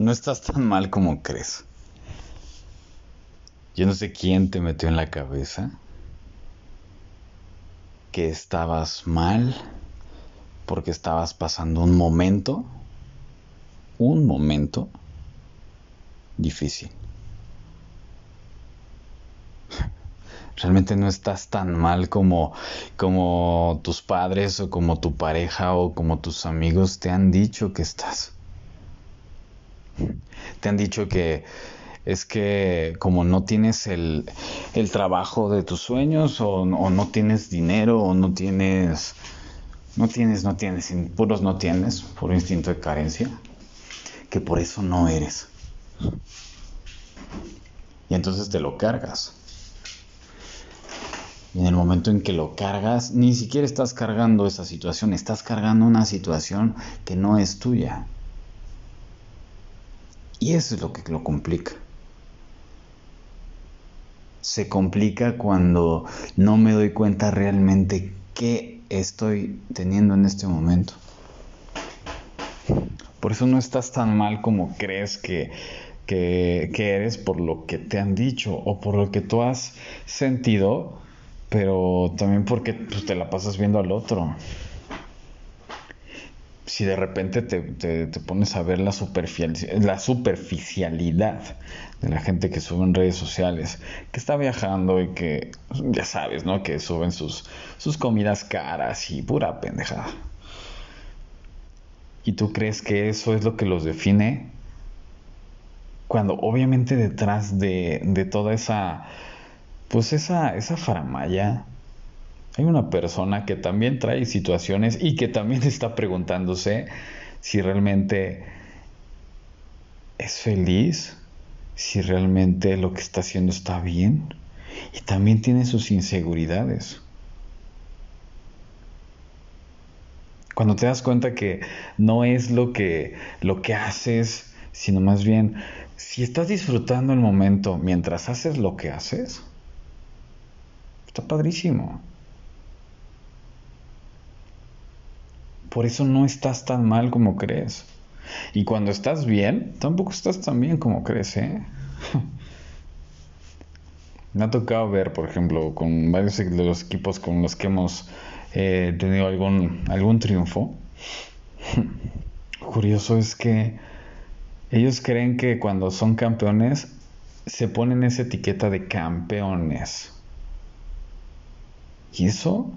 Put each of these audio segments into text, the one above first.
no estás tan mal como crees. Yo no sé quién te metió en la cabeza que estabas mal porque estabas pasando un momento, un momento difícil. Realmente no estás tan mal como, como tus padres o como tu pareja o como tus amigos te han dicho que estás. Te han dicho que es que como no tienes el, el trabajo de tus sueños o, o, no tienes dinero o no tienes, no tienes, no tienes, puros no tienes, puro instinto de carencia, que por eso no eres. Y entonces te lo cargas. Y en el momento en que lo cargas, ni siquiera estás cargando esa situación, estás cargando una situación que no es tuya. Y eso es lo que lo complica. Se complica cuando no me doy cuenta realmente qué estoy teniendo en este momento. Por eso no estás tan mal como crees que, que, eres por lo que te han dicho o por lo que tú has sentido, pero también porque pues, te la pasas viendo al otro si de repente te, pones a ver la, la superficialidad de la gente que sube en redes sociales, que está viajando y que, ya sabes, ¿no? Que suben sus, sus comidas caras y pura pendejada. ¿Y tú crees que eso es lo que los define? Cuando obviamente detrás de, de toda esa, pues esa, esa faramaya, hay una persona que también trae situaciones y que también está preguntándose si realmente es feliz, si realmente lo que está haciendo está bien y también tiene sus inseguridades. Cuando te das cuenta que no es lo que lo que haces, sino más bien si estás disfrutando el momento mientras haces lo que haces, está padrísimo. Por eso no estás tan mal como crees. Y cuando estás bien, tampoco estás tan bien como crees, ¿eh? Me ha tocado ver, por ejemplo, con varios de los equipos con los que hemos eh, tenido algún, algún triunfo. Curioso es que ellos creen que cuando son campeones se ponen esa etiqueta de campeones. Y eso,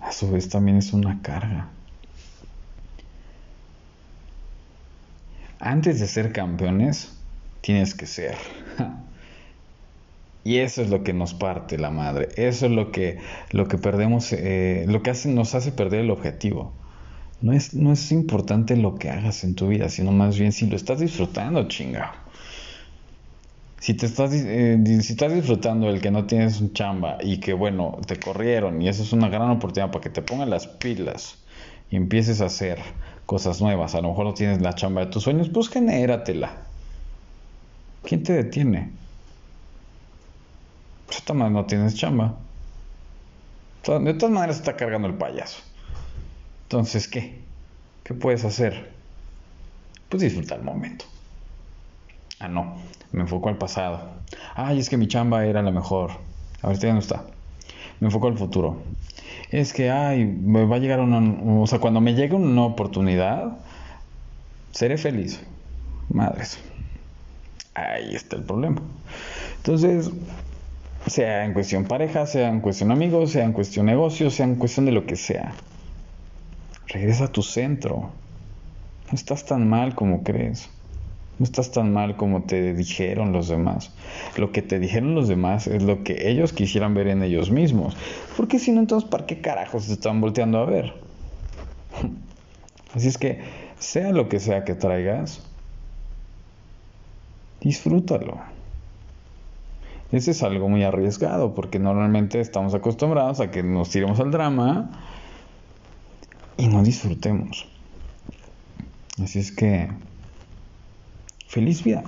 a su vez, también es una carga. Antes de ser campeones, tienes que ser. Y eso es lo que nos parte la madre. Eso es lo que, lo que perdemos, eh, lo que nos hace perder el objetivo. No es, no es importante lo que hagas en tu vida, sino más bien si lo estás disfrutando, chinga. Si te estás, eh, si estás disfrutando el que no tienes un chamba y que bueno, te corrieron y eso es una gran oportunidad para que te pongan las pilas y empieces a hacer cosas nuevas. A lo mejor no tienes la chamba de tus sueños, pues genératela. ¿Quién te detiene? Pues de no tienes chamba. De todas maneras está cargando el payaso. Entonces, ¿qué? ¿Qué puedes hacer? Pues disfrutar el momento. Ah, no, me enfoco al pasado. Ay, es que mi chamba era la mejor. Ahorita ya no está. Me enfoco al futuro es que, ay, me va a llegar una, o sea, cuando me llegue una oportunidad, seré feliz. Madres. Ahí está el problema. Entonces, sea en cuestión pareja, sea en cuestión amigos, sea en cuestión negocio, sea en cuestión de lo que sea. Regresa a tu centro. No estás tan mal como crees. No estás tan mal como te dijeron los demás. Lo que te dijeron los demás es lo que ellos quisieran ver en ellos mismos. Porque si no, entonces, ¿para qué carajos se están volteando a ver? Así es que, sea lo que sea que traigas, disfrútalo. Ese es algo muy arriesgado porque normalmente estamos acostumbrados a que nos tiremos al drama y no disfrutemos. Así es que Feliz vida.